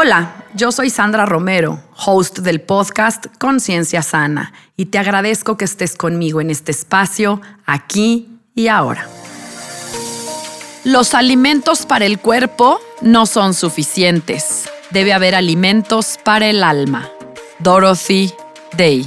Hola, yo soy Sandra Romero, host del podcast Conciencia Sana, y te agradezco que estés conmigo en este espacio, aquí y ahora. Los alimentos para el cuerpo no son suficientes. Debe haber alimentos para el alma. Dorothy Day.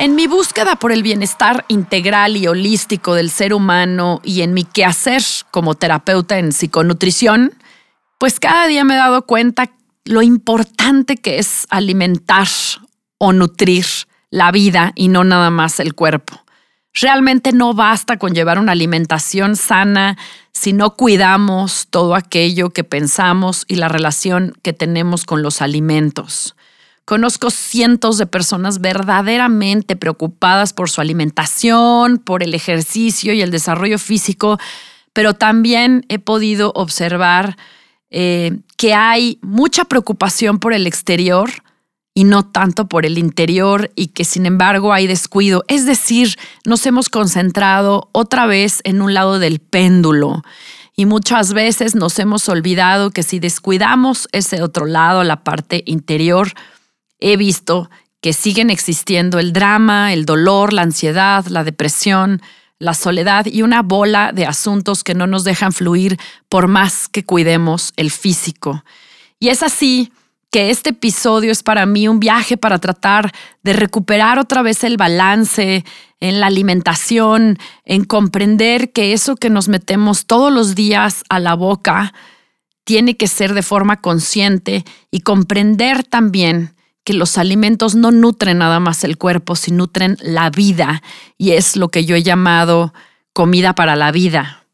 En mi búsqueda por el bienestar integral y holístico del ser humano y en mi quehacer como terapeuta en psiconutrición, pues cada día me he dado cuenta lo importante que es alimentar o nutrir la vida y no nada más el cuerpo. Realmente no basta con llevar una alimentación sana si no cuidamos todo aquello que pensamos y la relación que tenemos con los alimentos. Conozco cientos de personas verdaderamente preocupadas por su alimentación, por el ejercicio y el desarrollo físico, pero también he podido observar eh, que hay mucha preocupación por el exterior y no tanto por el interior y que sin embargo hay descuido. Es decir, nos hemos concentrado otra vez en un lado del péndulo y muchas veces nos hemos olvidado que si descuidamos ese otro lado, la parte interior, he visto que siguen existiendo el drama, el dolor, la ansiedad, la depresión, la soledad y una bola de asuntos que no nos dejan fluir por más que cuidemos el físico. Y es así que este episodio es para mí un viaje para tratar de recuperar otra vez el balance en la alimentación, en comprender que eso que nos metemos todos los días a la boca tiene que ser de forma consciente y comprender también que los alimentos no nutren nada más el cuerpo, sino nutren la vida. Y es lo que yo he llamado comida para la vida.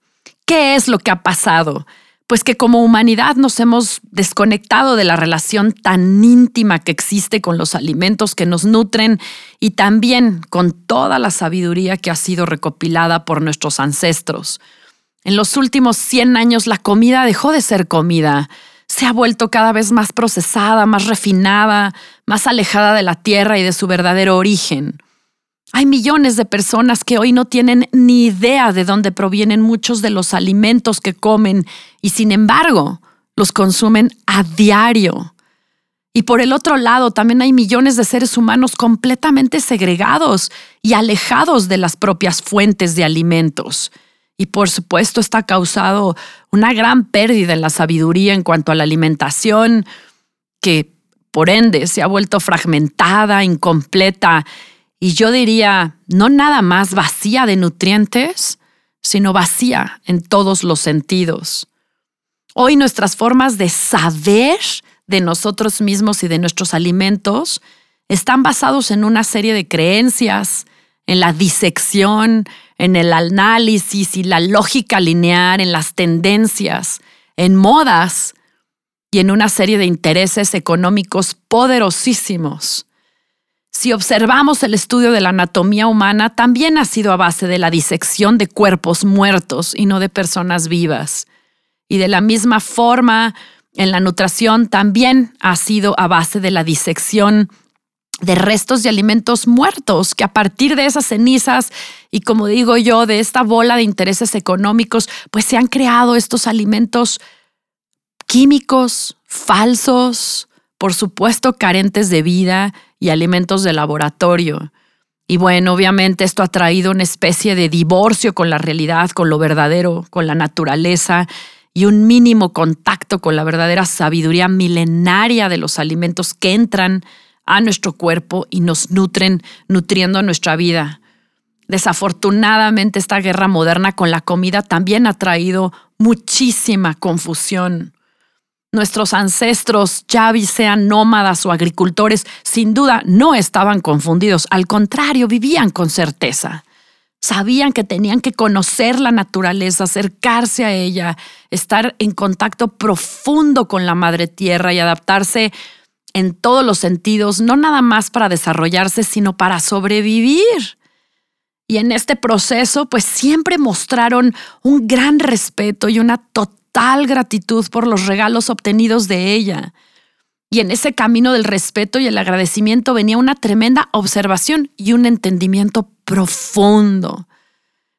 ¿Qué es lo que ha pasado? Pues que como humanidad nos hemos desconectado de la relación tan íntima que existe con los alimentos que nos nutren y también con toda la sabiduría que ha sido recopilada por nuestros ancestros. En los últimos 100 años la comida dejó de ser comida se ha vuelto cada vez más procesada, más refinada, más alejada de la tierra y de su verdadero origen. Hay millones de personas que hoy no tienen ni idea de dónde provienen muchos de los alimentos que comen y sin embargo los consumen a diario. Y por el otro lado, también hay millones de seres humanos completamente segregados y alejados de las propias fuentes de alimentos. Y por supuesto, esto ha causado una gran pérdida en la sabiduría en cuanto a la alimentación, que por ende se ha vuelto fragmentada, incompleta y yo diría, no nada más vacía de nutrientes, sino vacía en todos los sentidos. Hoy nuestras formas de saber de nosotros mismos y de nuestros alimentos están basados en una serie de creencias, en la disección, en el análisis y la lógica lineal, en las tendencias, en modas y en una serie de intereses económicos poderosísimos. Si observamos el estudio de la anatomía humana, también ha sido a base de la disección de cuerpos muertos y no de personas vivas. Y de la misma forma, en la nutrición también ha sido a base de la disección de restos de alimentos muertos, que a partir de esas cenizas y como digo yo, de esta bola de intereses económicos, pues se han creado estos alimentos químicos, falsos, por supuesto carentes de vida y alimentos de laboratorio. Y bueno, obviamente esto ha traído una especie de divorcio con la realidad, con lo verdadero, con la naturaleza y un mínimo contacto con la verdadera sabiduría milenaria de los alimentos que entran a nuestro cuerpo y nos nutren, nutriendo nuestra vida. Desafortunadamente, esta guerra moderna con la comida también ha traído muchísima confusión. Nuestros ancestros, ya sean nómadas o agricultores, sin duda no estaban confundidos, al contrario, vivían con certeza. Sabían que tenían que conocer la naturaleza, acercarse a ella, estar en contacto profundo con la madre tierra y adaptarse en todos los sentidos, no nada más para desarrollarse, sino para sobrevivir. Y en este proceso, pues siempre mostraron un gran respeto y una total gratitud por los regalos obtenidos de ella. Y en ese camino del respeto y el agradecimiento venía una tremenda observación y un entendimiento profundo.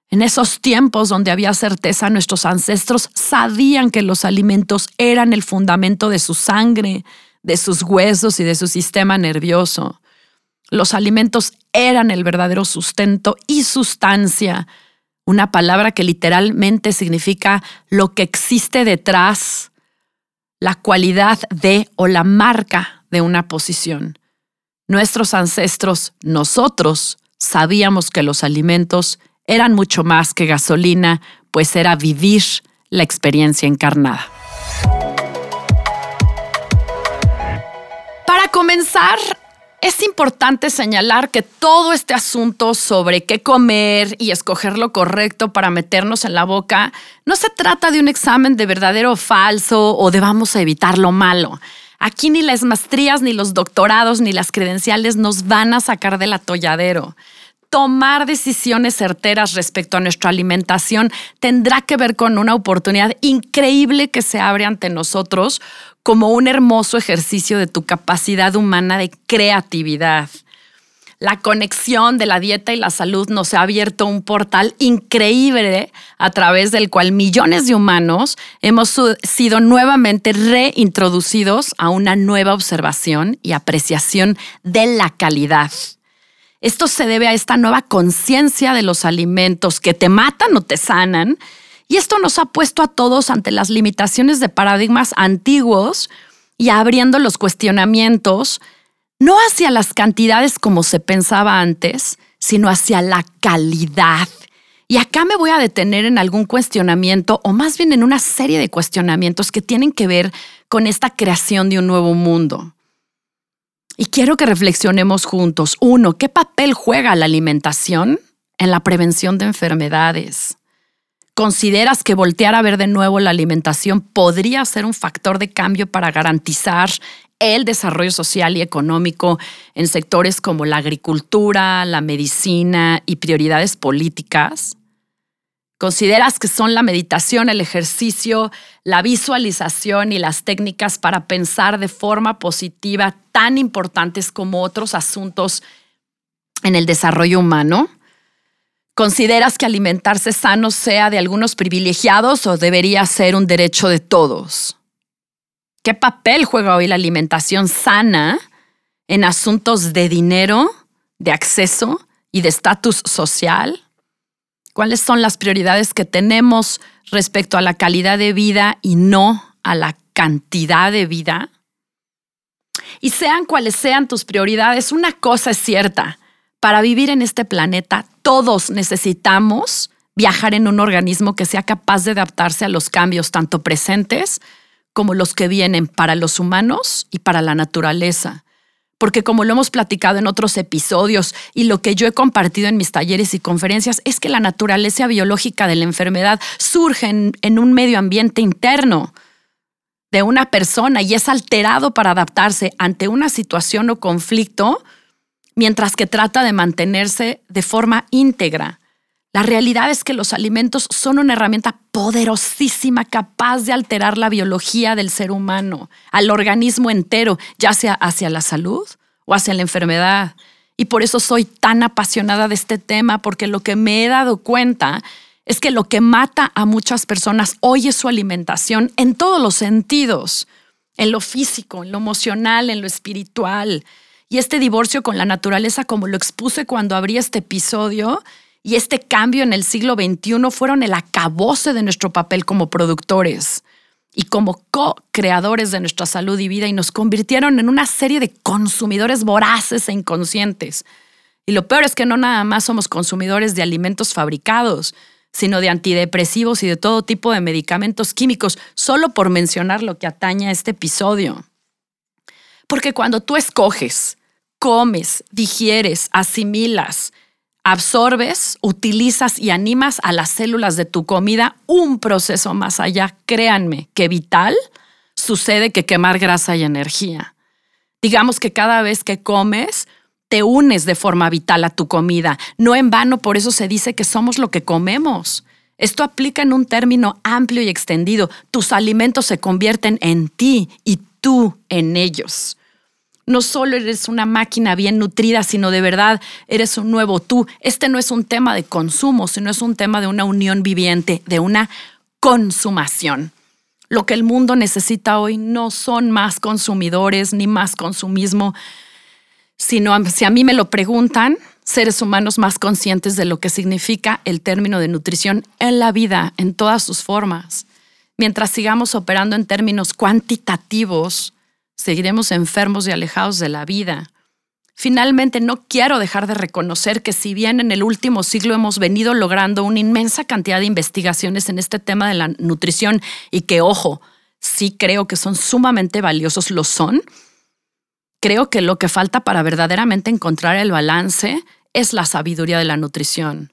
En esos tiempos donde había certeza, nuestros ancestros sabían que los alimentos eran el fundamento de su sangre, de sus huesos y de su sistema nervioso. Los alimentos eran el verdadero sustento y sustancia, una palabra que literalmente significa lo que existe detrás, la cualidad de o la marca de una posición. Nuestros ancestros, nosotros, sabíamos que los alimentos eran mucho más que gasolina, pues era vivir la experiencia encarnada. Para comenzar, es importante señalar que todo este asunto sobre qué comer y escoger lo correcto para meternos en la boca no se trata de un examen de verdadero o falso o de vamos a evitar lo malo. Aquí ni las maestrías, ni los doctorados, ni las credenciales nos van a sacar del atolladero tomar decisiones certeras respecto a nuestra alimentación tendrá que ver con una oportunidad increíble que se abre ante nosotros como un hermoso ejercicio de tu capacidad humana de creatividad. La conexión de la dieta y la salud nos ha abierto un portal increíble a través del cual millones de humanos hemos sido nuevamente reintroducidos a una nueva observación y apreciación de la calidad esto se debe a esta nueva conciencia de los alimentos que te matan o te sanan. Y esto nos ha puesto a todos ante las limitaciones de paradigmas antiguos y abriendo los cuestionamientos, no hacia las cantidades como se pensaba antes, sino hacia la calidad. Y acá me voy a detener en algún cuestionamiento, o más bien en una serie de cuestionamientos que tienen que ver con esta creación de un nuevo mundo. Y quiero que reflexionemos juntos. Uno, ¿qué papel juega la alimentación en la prevención de enfermedades? ¿Consideras que voltear a ver de nuevo la alimentación podría ser un factor de cambio para garantizar el desarrollo social y económico en sectores como la agricultura, la medicina y prioridades políticas? ¿Consideras que son la meditación, el ejercicio, la visualización y las técnicas para pensar de forma positiva tan importantes como otros asuntos en el desarrollo humano? ¿Consideras que alimentarse sano sea de algunos privilegiados o debería ser un derecho de todos? ¿Qué papel juega hoy la alimentación sana en asuntos de dinero, de acceso y de estatus social? cuáles son las prioridades que tenemos respecto a la calidad de vida y no a la cantidad de vida. Y sean cuales sean tus prioridades, una cosa es cierta, para vivir en este planeta todos necesitamos viajar en un organismo que sea capaz de adaptarse a los cambios tanto presentes como los que vienen para los humanos y para la naturaleza. Porque como lo hemos platicado en otros episodios y lo que yo he compartido en mis talleres y conferencias es que la naturaleza biológica de la enfermedad surge en, un medio ambiente interno de una persona y es alterado para adaptarse ante una situación o conflicto mientras que trata de mantenerse de forma íntegra. La realidad es que los alimentos son una herramienta poderosísima capaz de alterar la biología del ser humano, al organismo entero, ya sea hacia la salud o hacia la enfermedad. Y por eso soy tan apasionada de este tema, porque lo que me he dado cuenta es que lo que mata a muchas personas hoy es su alimentación en todos los sentidos, en lo físico, en lo emocional, en lo espiritual. Y este divorcio con la naturaleza, como lo expuse cuando abrí este episodio, y este cambio en el siglo XXI fueron el acabose de nuestro papel como productores y como co-creadores de nuestra salud y vida y nos convirtieron en una serie de consumidores voraces e inconscientes. Y lo peor es que no nada más somos consumidores de alimentos fabricados, sino de antidepresivos y de todo tipo de medicamentos químicos, solo por mencionar lo que atañe a este episodio. Porque cuando tú escoges, comes, digieres, asimilas, absorbes, utilizas y animas a las células de tu comida un proceso más allá, créanme, que vital, sucede que quemar grasa y energía. Digamos que cada vez que comes, te unes de forma vital a tu comida. No en vano, por eso se dice que somos lo que comemos. Esto aplica en un término amplio y extendido. Tus alimentos se convierten en ti y tú en ellos. No solo eres una máquina bien nutrida, sino de verdad eres un nuevo tú. Este no es un tema de consumo, sino es un tema de una unión viviente, de una consumación. Lo que el mundo necesita hoy no son más consumidores ni más consumismo, sino si a mí me lo preguntan, seres humanos más conscientes de lo que significa el término de nutrición en la vida, en todas sus formas. Mientras sigamos operando en términos cuantitativos, seguiremos enfermos y alejados de la vida. Finalmente, no quiero dejar de reconocer que si bien en el último siglo hemos venido logrando una inmensa cantidad de investigaciones en este tema de la nutrición y que, ojo, sí creo que son sumamente valiosos, lo son, creo que lo que falta para verdaderamente encontrar el balance es la sabiduría de la nutrición.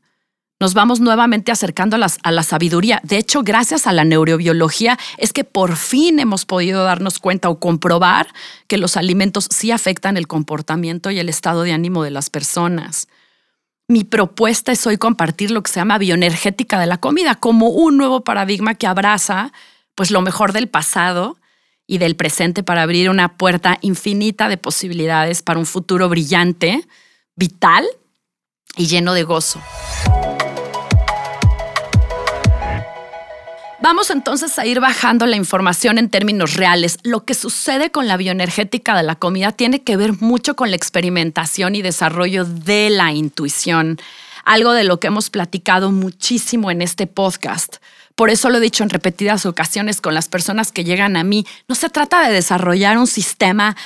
Nos vamos nuevamente acercando a, la sabiduría. De hecho, gracias a la neurobiología es que por fin hemos podido darnos cuenta o comprobar que los alimentos sí afectan el comportamiento y el estado de ánimo de las personas. Mi propuesta es hoy compartir lo que se llama bioenergética de la comida como un nuevo paradigma que abraza pues lo mejor del pasado y del presente para abrir una puerta infinita de posibilidades para un futuro brillante, vital y lleno de gozo. Vamos entonces a ir bajando la información en términos reales. Lo que sucede con la bioenergética de la comida tiene que ver mucho con la experimentación y desarrollo de la intuición, algo de lo que hemos platicado muchísimo en este podcast. Por eso lo he dicho en repetidas ocasiones con las personas que llegan a mí. No se trata de desarrollar un sistema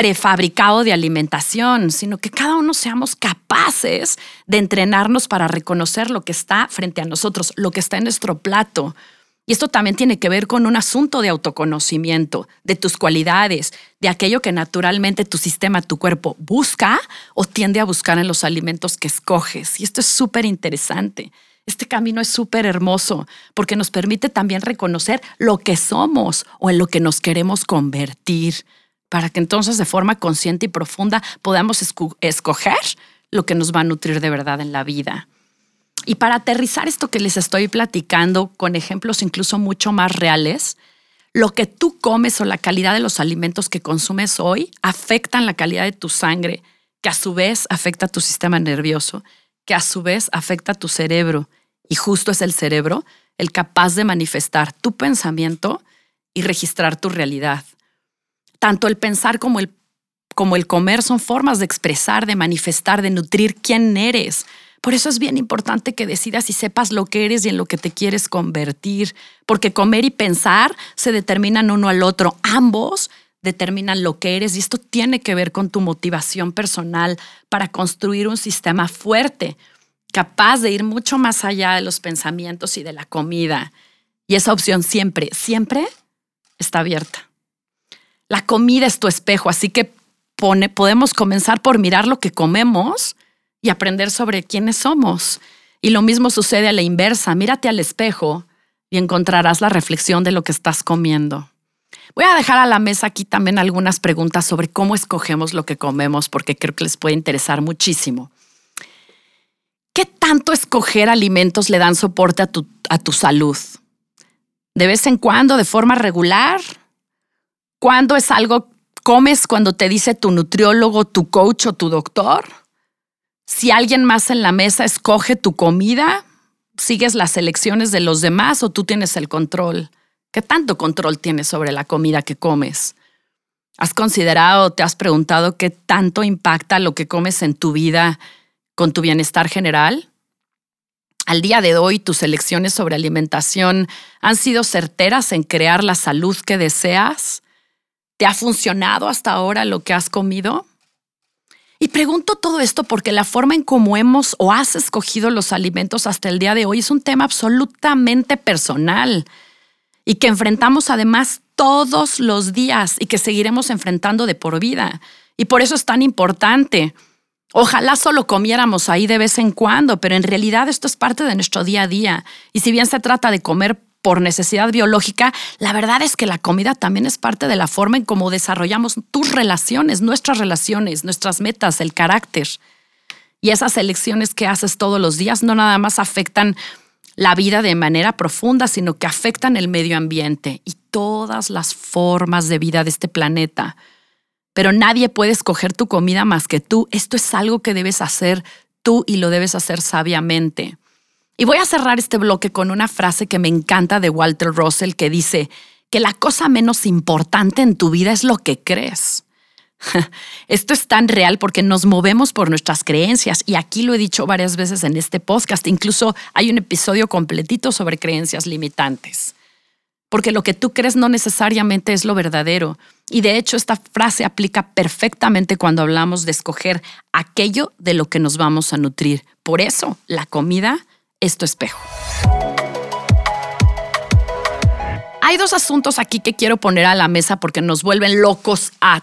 prefabricado de alimentación, sino que cada uno seamos capaces de entrenarnos para reconocer lo que está frente a nosotros, lo que está en nuestro plato. Y esto también tiene que ver con un asunto de autoconocimiento, de tus cualidades, de aquello que naturalmente tu sistema, tu cuerpo busca o tiende a buscar en los alimentos que escoges. Y esto es súper interesante. Este camino es súper hermoso porque nos permite también reconocer lo que somos o en lo que nos queremos convertir, para que entonces de forma consciente y profunda podamos escoger lo que nos va a nutrir de verdad en la vida. Y para aterrizar esto que les estoy platicando con ejemplos incluso mucho más reales, lo que tú comes o la calidad de los alimentos que consumes hoy afectan la calidad de tu sangre, que a su vez afecta tu sistema nervioso, que a su vez afecta tu cerebro. Y justo es el cerebro el capaz de manifestar tu pensamiento y registrar tu realidad. Tanto el pensar como el, como el comer son formas de expresar, de manifestar, de nutrir quién eres, por eso es bien importante que decidas y sepas lo que eres y en lo que te quieres convertir, porque comer y pensar se determinan uno al otro. Ambos determinan lo que eres y esto tiene que ver con tu motivación personal para construir un sistema fuerte, capaz de ir mucho más allá de los pensamientos y de la comida. Y esa opción siempre, siempre está abierta. La comida es tu espejo, así que podemos comenzar por mirar lo que comemos y aprender sobre quiénes somos. Y lo mismo sucede a la inversa. Mírate al espejo y encontrarás la reflexión de lo que estás comiendo. Voy a dejar a la mesa aquí también algunas preguntas sobre cómo escogemos lo que comemos, porque creo que les puede interesar muchísimo. ¿Qué tanto escoger alimentos le dan soporte a tu, a tu salud? ¿De vez en cuando, de forma regular? ¿Cuándo es algo comes cuando te dice tu nutriólogo, tu coach o tu doctor? Si alguien más en la mesa escoge tu comida, sigues las elecciones de los demás o tú tienes el control. ¿Qué tanto control tienes sobre la comida que comes? ¿Has considerado, te has preguntado qué tanto impacta lo que comes en tu vida con tu bienestar general? Al día de hoy, tus elecciones sobre alimentación han sido certeras en crear la salud que deseas. ¿Te ha funcionado hasta ahora lo que has comido? Y pregunto todo esto porque la forma en cómo hemos o has escogido los alimentos hasta el día de hoy es un tema absolutamente personal y que enfrentamos además todos los días y que seguiremos enfrentando de por vida. Y por eso es tan importante. Ojalá solo comiéramos ahí de vez en cuando, pero en realidad esto es parte de nuestro día a día. Y si bien se trata de comer por necesidad biológica, la verdad es que la comida también es parte de la forma en cómo desarrollamos tus relaciones, nuestras relaciones, nuestras metas, el carácter. Y esas elecciones que haces todos los días no nada más afectan la vida de manera profunda, sino que afectan el medio ambiente y todas las formas de vida de este planeta. Pero nadie puede escoger tu comida más que tú. Esto es algo que debes hacer tú y lo debes hacer sabiamente. Y voy a cerrar este bloque con una frase que me encanta de Walter Russell que dice que la cosa menos importante en tu vida es lo que crees. Esto es tan real porque nos movemos por nuestras creencias y aquí lo he dicho varias veces en este podcast, incluso hay un episodio completito sobre creencias limitantes. Porque lo que tú crees no necesariamente es lo verdadero. Y de hecho esta frase aplica perfectamente cuando hablamos de escoger aquello de lo que nos vamos a nutrir. Por eso la comida es tu espejo. Hay dos asuntos aquí que quiero poner a la mesa porque nos vuelven locos a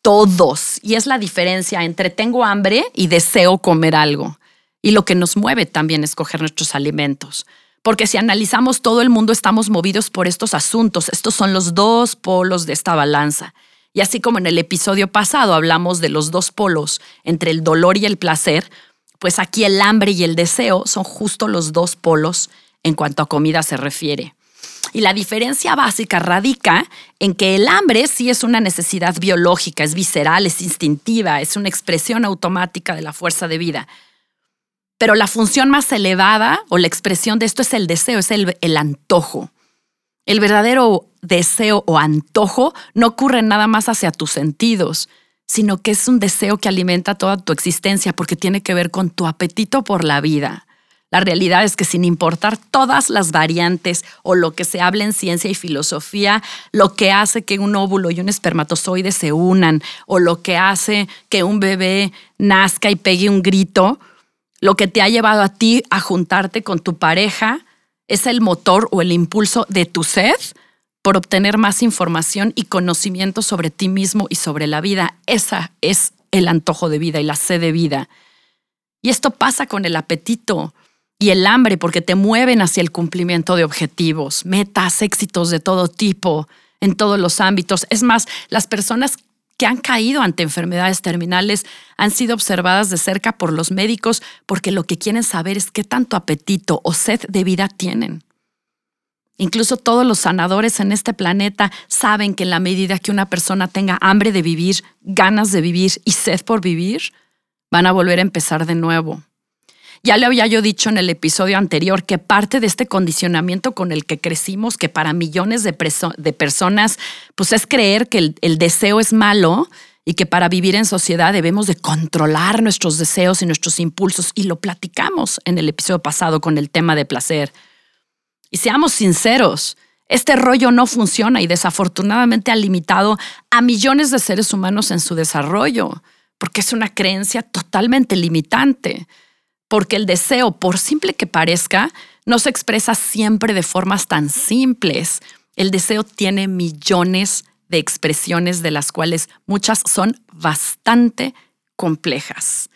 todos y es la diferencia entre tengo hambre y deseo comer algo. Y lo que nos mueve también es coger nuestros alimentos. Porque si analizamos todo el mundo estamos movidos por estos asuntos. Estos son los dos polos de esta balanza. Y así como en el episodio pasado hablamos de los dos polos entre el dolor y el placer, pues aquí el hambre y el deseo son justo los dos polos en cuanto a comida se refiere. Y la diferencia básica radica en que el hambre sí es una necesidad biológica, es visceral, es instintiva, es una expresión automática de la fuerza de vida. Pero la función más elevada o la expresión de esto es el deseo, es el, el antojo. El verdadero deseo o antojo no ocurre nada más hacia tus sentidos, sino que es un deseo que alimenta toda tu existencia porque tiene que ver con tu apetito por la vida. La realidad es que sin importar todas las variantes o lo que se habla en ciencia y filosofía, lo que hace que un óvulo y un espermatozoide se unan o lo que hace que un bebé nazca y pegue un grito, lo que te ha llevado a ti a juntarte con tu pareja es el motor o el impulso de tu sed por obtener más información y conocimiento sobre ti mismo y sobre la vida. Esa es el antojo de vida y la sed de vida. Y esto pasa con el apetito y el hambre porque te mueven hacia el cumplimiento de objetivos, metas, éxitos de todo tipo, en todos los ámbitos. Es más, las personas que han caído ante enfermedades terminales han sido observadas de cerca por los médicos porque lo que quieren saber es qué tanto apetito o sed de vida tienen. Incluso todos los sanadores en este planeta saben que en la medida que una persona tenga hambre de vivir, ganas de vivir y sed por vivir, van a volver a empezar de nuevo. Ya le había yo dicho en el episodio anterior que parte de este condicionamiento con el que crecimos, que para millones de, personas, pues es creer que el, el deseo es malo y que para vivir en sociedad debemos de controlar nuestros deseos y nuestros impulsos. Y lo platicamos en el episodio pasado con el tema de placer. Y seamos sinceros, este rollo no funciona y desafortunadamente ha limitado a millones de seres humanos en su desarrollo, porque es una creencia totalmente limitante, porque el deseo, por simple que parezca, no se expresa siempre de formas tan simples. El deseo tiene millones de expresiones de las cuales muchas son bastante complejas.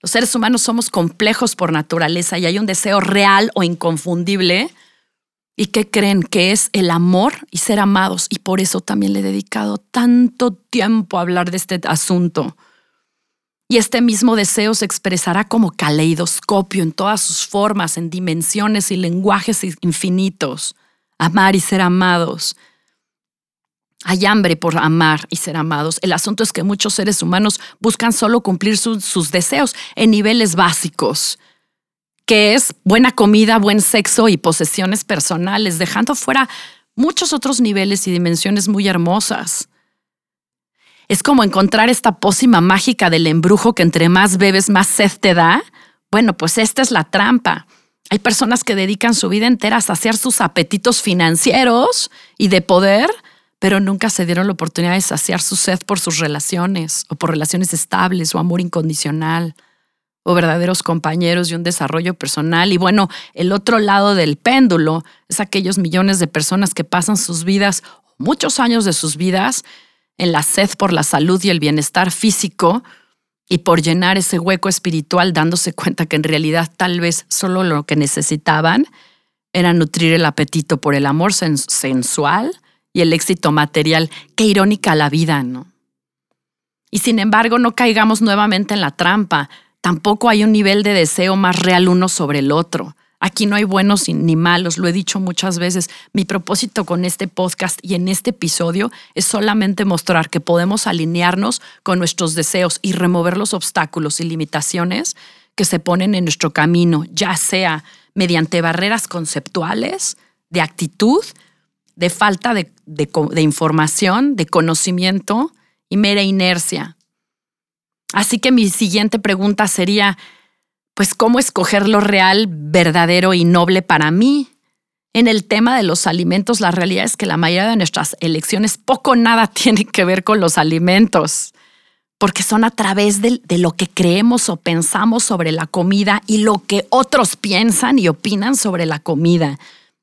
Los seres humanos somos complejos por naturaleza y hay un deseo real o inconfundible ¿Y qué creen? Que es el amor y ser amados. Y por eso también le he dedicado tanto tiempo a hablar de este asunto. Y este mismo deseo se expresará como caleidoscopio en todas sus formas, en dimensiones y lenguajes infinitos. Amar y ser amados. Hay hambre por amar y ser amados. El asunto es que muchos seres humanos buscan solo cumplir sus deseos en niveles básicos que es buena comida, buen sexo y posesiones personales, dejando fuera muchos otros niveles y dimensiones muy hermosas. Es como encontrar esta pócima mágica del embrujo que entre más bebes, más sed te da. Bueno, pues esta es la trampa. Hay personas que dedican su vida entera a saciar sus apetitos financieros y de poder, pero nunca se dieron la oportunidad de saciar su sed por sus relaciones o por relaciones estables o amor incondicional o verdaderos compañeros y un desarrollo personal. Y bueno, el otro lado del péndulo es aquellos millones de personas que pasan sus vidas, muchos años de sus vidas, en la sed por la salud y el bienestar físico y por llenar ese hueco espiritual dándose cuenta que en realidad tal vez solo lo que necesitaban era nutrir el apetito por el amor sensual y el éxito material. Qué irónica la vida, ¿no? Y sin embargo, no caigamos nuevamente en la trampa. Tampoco hay un nivel de deseo más real uno sobre el otro. Aquí no hay buenos ni malos, lo he dicho muchas veces. Mi propósito con este podcast y en este episodio es solamente mostrar que podemos alinearnos con nuestros deseos y remover los obstáculos y limitaciones que se ponen en nuestro camino, ya sea mediante barreras conceptuales, de actitud, de falta de, información, de conocimiento y mera inercia. Así que mi siguiente pregunta sería, pues, ¿cómo escoger lo real, verdadero y noble para mí? En el tema de los alimentos, la realidad es que la mayoría de nuestras elecciones poco o nada tienen que ver con los alimentos porque son a través de, lo que creemos o pensamos sobre la comida y lo que otros piensan y opinan sobre la comida,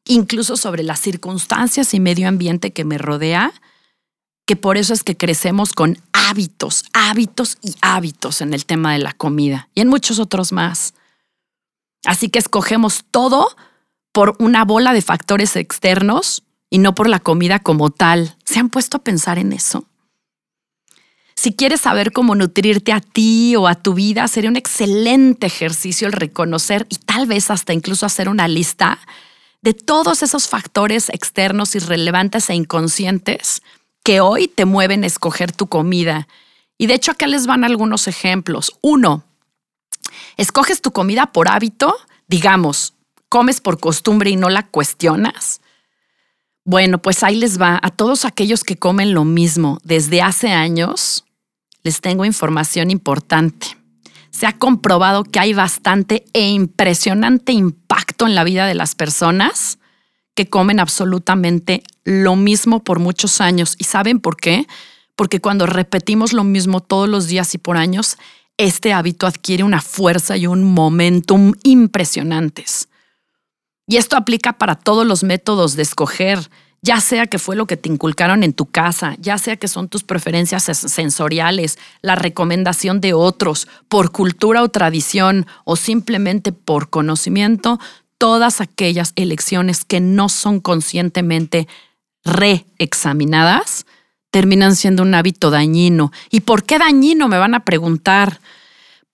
incluso sobre las circunstancias y medio ambiente que me rodea, que por eso es que crecemos con hábitos, hábitos y hábitos en el tema de la comida y en muchos otros más. Así que escogemos todo por una bola de factores externos y no por la comida como tal. ¿Se han puesto a pensar en eso? Si quieres saber cómo nutrirte a ti o a tu vida, sería un excelente ejercicio el reconocer y tal vez hasta incluso hacer una lista de todos esos factores externos irrelevantes e inconscientes que hoy te mueven a escoger tu comida. Y de hecho acá les van algunos ejemplos. Uno, escoges tu comida por hábito, digamos, comes por costumbre y no la cuestionas. Bueno, pues ahí les va a todos aquellos que comen lo mismo desde hace años les tengo información importante. Se ha comprobado que hay bastante e impresionante impacto en la vida de las personas que comen absolutamente lo mismo por muchos años. ¿Y saben por qué? Porque cuando repetimos lo mismo todos los días y por años, este hábito adquiere una fuerza y un momentum impresionantes. Y esto aplica para todos los métodos de escoger, ya sea que fue lo que te inculcaron en tu casa, ya sea que son tus preferencias sensoriales, la recomendación de otros, por cultura o tradición o simplemente por conocimiento, todas aquellas elecciones que no son conscientemente reexaminadas terminan siendo un hábito dañino. ¿Y por qué dañino? Me van a preguntar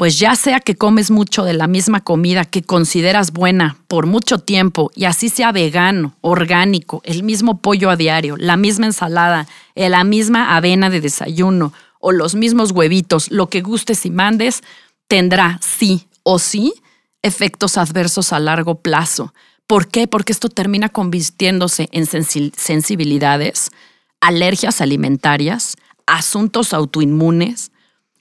pues ya sea que comes mucho de la misma comida que consideras buena por mucho tiempo y así sea vegano, orgánico, el mismo pollo a diario, la misma ensalada, la misma avena de desayuno o los mismos huevitos, lo que gustes y mandes, tendrá sí o sí efectos adversos a largo plazo. ¿Por qué? Porque esto termina convirtiéndose en sensibilidades, alergias alimentarias, asuntos autoinmunes,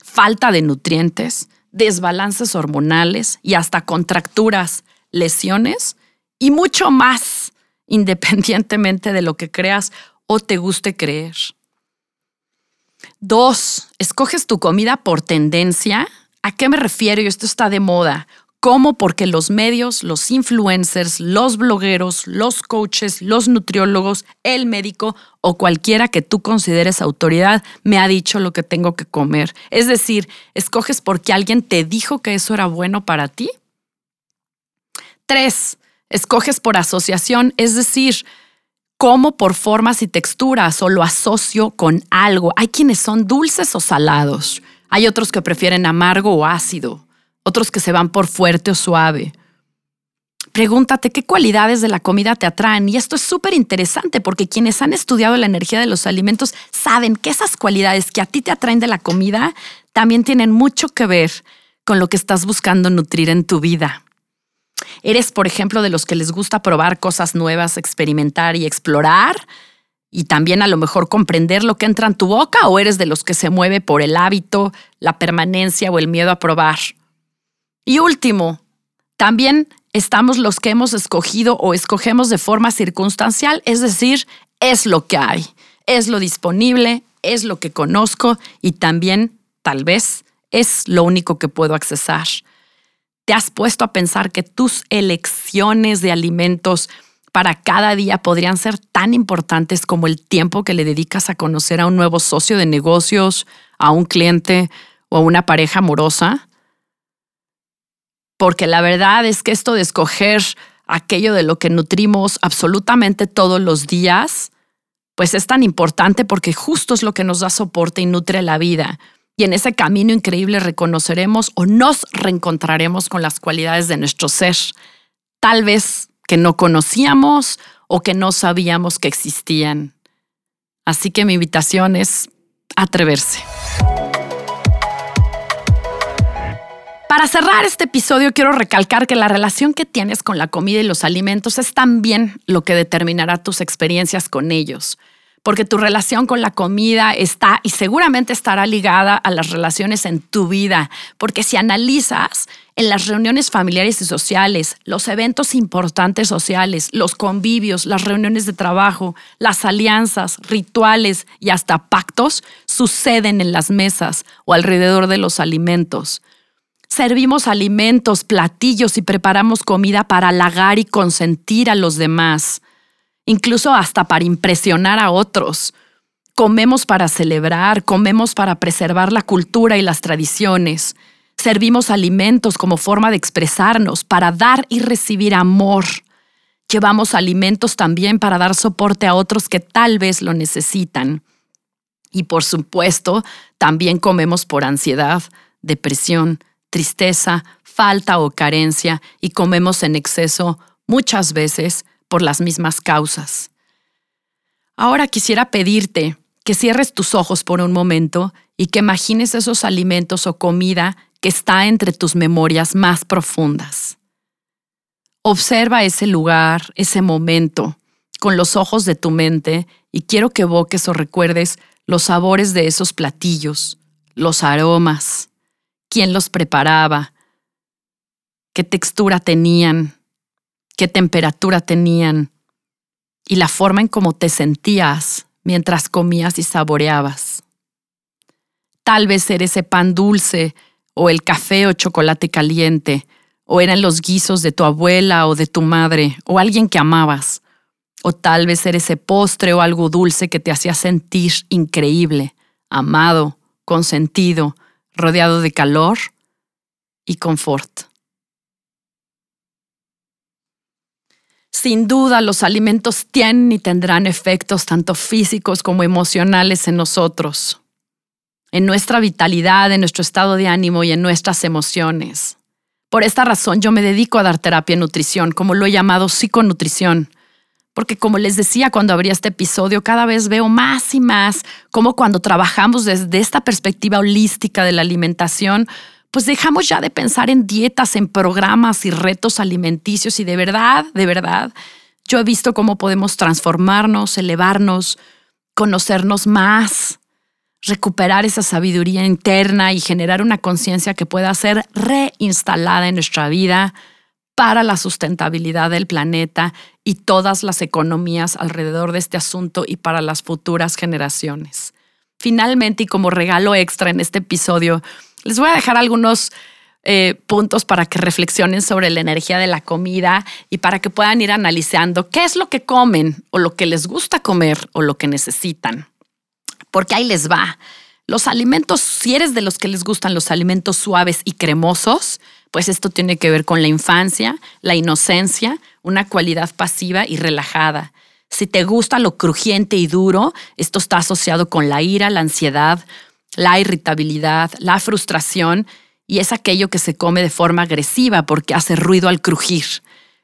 falta de nutrientes, desbalances hormonales y hasta contracturas, lesiones y mucho más, independientemente de lo que creas o te guste creer. Dos, escoges tu comida por tendencia. ¿A qué me refiero? Esto está de moda. ¿Cómo? Porque los medios, los influencers, los blogueros, los coaches, los nutriólogos, el médico o cualquiera que tú consideres autoridad me ha dicho lo que tengo que comer. Es decir, escoges porque alguien te dijo que eso era bueno para ti. Tres, escoges por asociación, es decir, como por formas y texturas o lo asocio con algo. Hay quienes son dulces o salados. Hay otros que prefieren amargo o ácido otros que se van por fuerte o suave. Pregúntate qué cualidades de la comida te atraen. Y esto es súper interesante porque quienes han estudiado la energía de los alimentos saben que esas cualidades que a ti te atraen de la comida también tienen mucho que ver con lo que estás buscando nutrir en tu vida. ¿Eres, por ejemplo, de los que les gusta probar cosas nuevas, experimentar y explorar? Y también a lo mejor comprender lo que entra en tu boca o eres de los que se mueve por el hábito, la permanencia o el miedo a probar. Y último, también estamos los que hemos escogido o escogemos de forma circunstancial, es decir, es lo que hay. es lo disponible, es lo que conozco y también, tal vez, es lo único que puedo accesar. ¿Te has puesto a pensar que tus elecciones de alimentos para cada día podrían ser tan importantes como el tiempo que le dedicas a conocer a un nuevo socio de negocios, a un cliente o a una pareja amorosa? Porque la verdad es que esto de escoger aquello de lo que nutrimos absolutamente todos los días, pues es tan importante porque justo es lo que nos da soporte y nutre la vida. Y en ese camino increíble reconoceremos o nos reencontraremos con las cualidades de nuestro ser, tal vez que no conocíamos o que no sabíamos que existían. Así que mi invitación es atreverse. Para cerrar este episodio, quiero recalcar que la relación que tienes con la comida y los alimentos es también lo que determinará tus experiencias con ellos, porque tu relación con la comida está y seguramente estará ligada a las relaciones en tu vida, porque si analizas en las reuniones familiares y sociales, los eventos importantes sociales, los convivios, las reuniones de trabajo, las alianzas, rituales y hasta pactos suceden en las mesas o alrededor de los alimentos. Servimos alimentos, platillos y preparamos comida para halagar y consentir a los demás, incluso hasta para impresionar a otros. Comemos para celebrar, comemos para preservar la cultura y las tradiciones. Servimos alimentos como forma de expresarnos, para dar y recibir amor. Llevamos alimentos también para dar soporte a otros que tal vez lo necesitan. Y por supuesto, también comemos por ansiedad, depresión, tristeza, falta o carencia y comemos en exceso muchas veces por las mismas causas. Ahora quisiera pedirte que cierres tus ojos por un momento y que imagines esos alimentos o comida que está entre tus memorias más profundas. Observa ese lugar, ese momento, con los ojos de tu mente y quiero que evoques o recuerdes los sabores de esos platillos, los aromas, quién los preparaba, qué textura tenían, qué temperatura tenían y la forma en cómo te sentías mientras comías y saboreabas. Tal vez era ese pan dulce o el café o chocolate caliente, o eran los guisos de tu abuela o de tu madre o alguien que amabas, o tal vez era ese postre o algo dulce que te hacía sentir increíble, amado, consentido, rodeado de calor y confort. Sin duda, los alimentos tienen y tendrán efectos tanto físicos como emocionales en nosotros, en nuestra vitalidad, en nuestro estado de ánimo y en nuestras emociones. Por esta razón yo me dedico a dar terapia en nutrición, como lo he llamado psiconutrición, porque como les decía cuando abría este episodio, cada vez veo más y más cómo cuando trabajamos desde esta perspectiva holística de la alimentación, pues dejamos ya de pensar en dietas, en programas y retos alimenticios. Y de verdad, de verdad, yo he visto cómo podemos transformarnos, elevarnos, conocernos más, recuperar esa sabiduría interna y generar una conciencia que pueda ser reinstalada en nuestra vida para la sustentabilidad del planeta y todas las economías alrededor de este asunto y para las futuras generaciones. Finalmente, y como regalo extra en este episodio, les voy a dejar algunos eh, puntos para que reflexionen sobre la energía de la comida y para que puedan ir analizando qué es lo que comen o lo que les gusta comer o lo que necesitan. Porque ahí les va. Los alimentos, si eres de los que les gustan los alimentos suaves y cremosos, pues esto tiene que ver con la infancia, la inocencia, una cualidad pasiva y relajada. Si te gusta lo crujiente y duro, esto está asociado con la ira, la ansiedad, la irritabilidad, la frustración y es aquello que se come de forma agresiva porque hace ruido al crujir.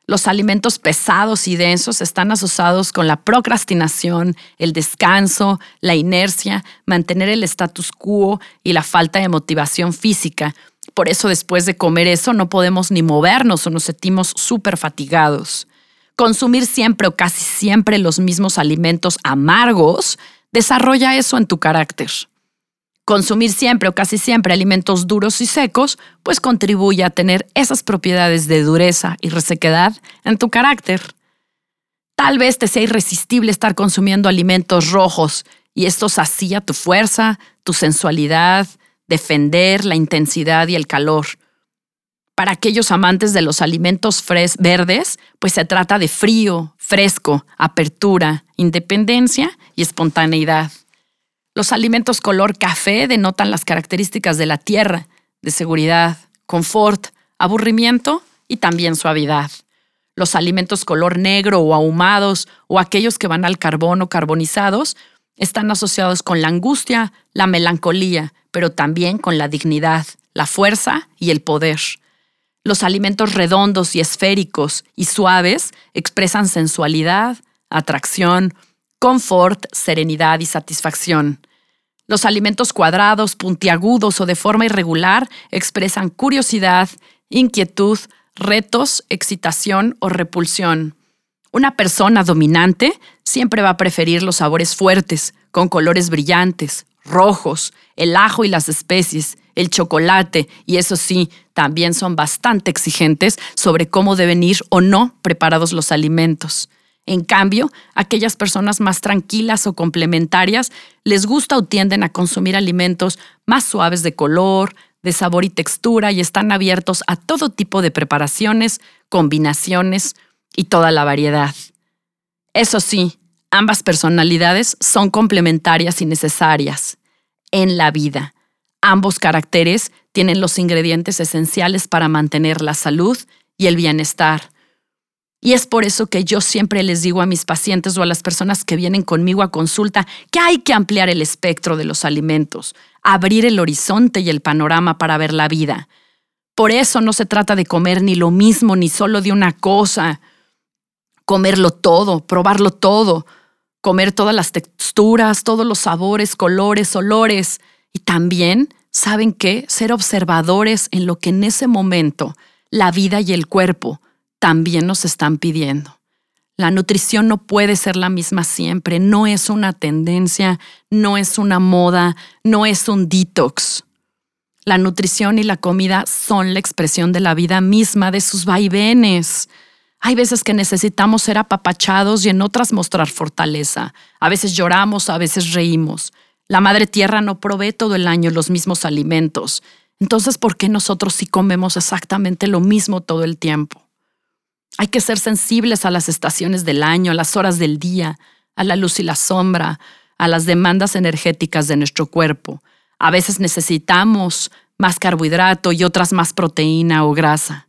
Los alimentos pesados y densos están asociados con la procrastinación, el descanso, la inercia, mantener el status quo y la falta de motivación física, por eso después de comer eso no podemos ni movernos o nos sentimos súper fatigados. Consumir siempre o casi siempre los mismos alimentos amargos desarrolla eso en tu carácter. Consumir siempre o casi siempre alimentos duros y secos, pues contribuye a tener esas propiedades de dureza y resequedad en tu carácter. Tal vez te sea irresistible estar consumiendo alimentos rojos y esto sacía tu fuerza, tu sensualidad, defender la intensidad y el calor. Para aquellos amantes de los alimentos verdes, pues se trata de frío, fresco, apertura, independencia y espontaneidad. Los alimentos color café denotan las características de la tierra, de seguridad, confort, aburrimiento y también suavidad. Los alimentos color negro o ahumados o aquellos que van al carbón o carbonizados están asociados con la angustia, la melancolía, pero también con la dignidad, la fuerza y el poder. Los alimentos redondos y esféricos y suaves expresan sensualidad, atracción, confort, serenidad y satisfacción. Los alimentos cuadrados, puntiagudos o de forma irregular expresan curiosidad, inquietud, retos, excitación o repulsión. Una persona dominante siempre va a preferir los sabores fuertes, con colores brillantes, rojos, el ajo y las especies, el chocolate, y eso sí, también son bastante exigentes sobre cómo deben ir o no preparados los alimentos. En cambio, aquellas personas más tranquilas o complementarias les gusta o tienden a consumir alimentos más suaves de color, de sabor y textura y están abiertos a todo tipo de preparaciones, combinaciones y toda la variedad. Eso sí, ambas personalidades son complementarias y necesarias en la vida. Ambos caracteres tienen los ingredientes esenciales para mantener la salud y el bienestar y es por eso que yo siempre les digo a mis pacientes o a las personas que vienen conmigo a consulta que hay que ampliar el espectro de los alimentos, abrir el horizonte y el panorama para ver la vida. Por eso no se trata de comer ni lo mismo ni solo de una cosa. Comerlo todo, probarlo todo, comer todas las texturas, todos los sabores, colores, olores. Y también, ¿saben qué? Ser observadores en lo que en ese momento la vida y el cuerpo también nos están pidiendo. La nutrición no puede ser la misma siempre, no es una tendencia, no es una moda, no es un detox. La nutrición y la comida son la expresión de la vida misma, de sus vaivenes. Hay veces que necesitamos ser apapachados y en otras mostrar fortaleza. A veces lloramos, a veces reímos. La Madre Tierra no provee todo el año los mismos alimentos. Entonces, ¿por qué nosotros sí comemos exactamente lo mismo todo el tiempo? Hay que ser sensibles a las estaciones del año, a las horas del día, a la luz y la sombra, a las demandas energéticas de nuestro cuerpo. A veces necesitamos más carbohidrato y otras más proteína o grasa.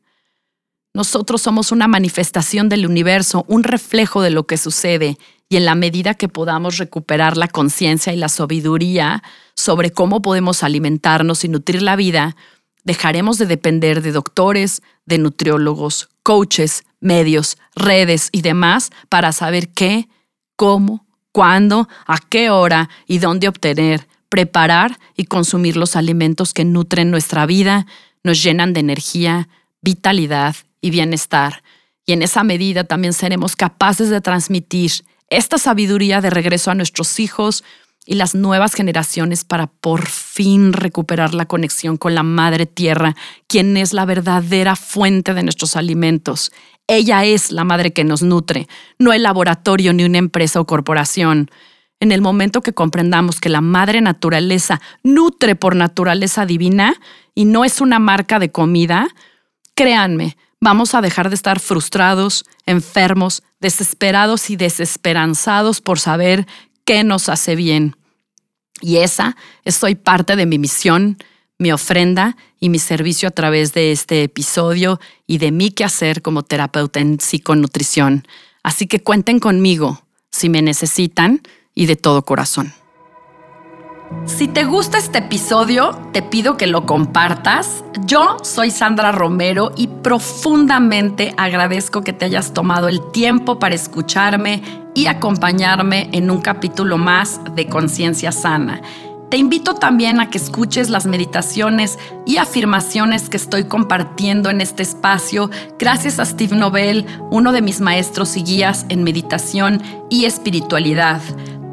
Nosotros somos una manifestación del universo, un reflejo de lo que sucede, y en la medida que podamos recuperar la conciencia y la sabiduría sobre cómo podemos alimentarnos y nutrir la vida, dejaremos de depender de doctores, de nutriólogos, coaches, medios, redes y demás para saber qué, cómo, cuándo, a qué hora y dónde obtener, preparar y consumir los alimentos que nutren nuestra vida, nos llenan de energía, vitalidad y bienestar. Y en esa medida también seremos capaces de transmitir esta sabiduría de regreso a nuestros hijos y las nuevas generaciones para por fin recuperar la conexión con la Madre Tierra, quien es la verdadera fuente de nuestros alimentos. Ella es la madre que nos nutre, no el laboratorio ni una empresa o corporación. En el momento que comprendamos que la madre naturaleza nutre por naturaleza divina y no es una marca de comida, créanme, vamos a dejar de estar frustrados, enfermos, desesperados y desesperanzados por saber qué nos hace bien. Y esa es hoy parte de mi misión mi ofrenda y mi servicio a través de este episodio y de mi quehacer como terapeuta en psiconutrición. Así que cuenten conmigo si me necesitan y de todo corazón. Si te gusta este episodio, te pido que lo compartas. Yo soy Sandra Romero y profundamente agradezco que te hayas tomado el tiempo para escucharme y acompañarme en un capítulo más de Conciencia Sana. Te invito también a que escuches las meditaciones y afirmaciones que estoy compartiendo en este espacio gracias a Steve Nobel, uno de mis maestros y guías en meditación y espiritualidad.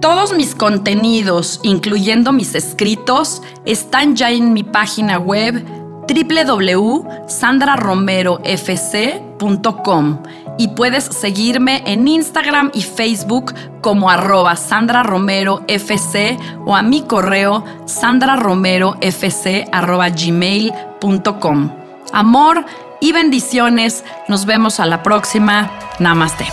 Todos mis contenidos, incluyendo mis escritos, están ya en mi página web www.sandraromerofc.com y puedes seguirme en Instagram y Facebook como arroba Sandra Romero FC o a mi correo sandraromerofc arroba gmail.com. Amor y bendiciones. Nos vemos a la próxima. Namaste.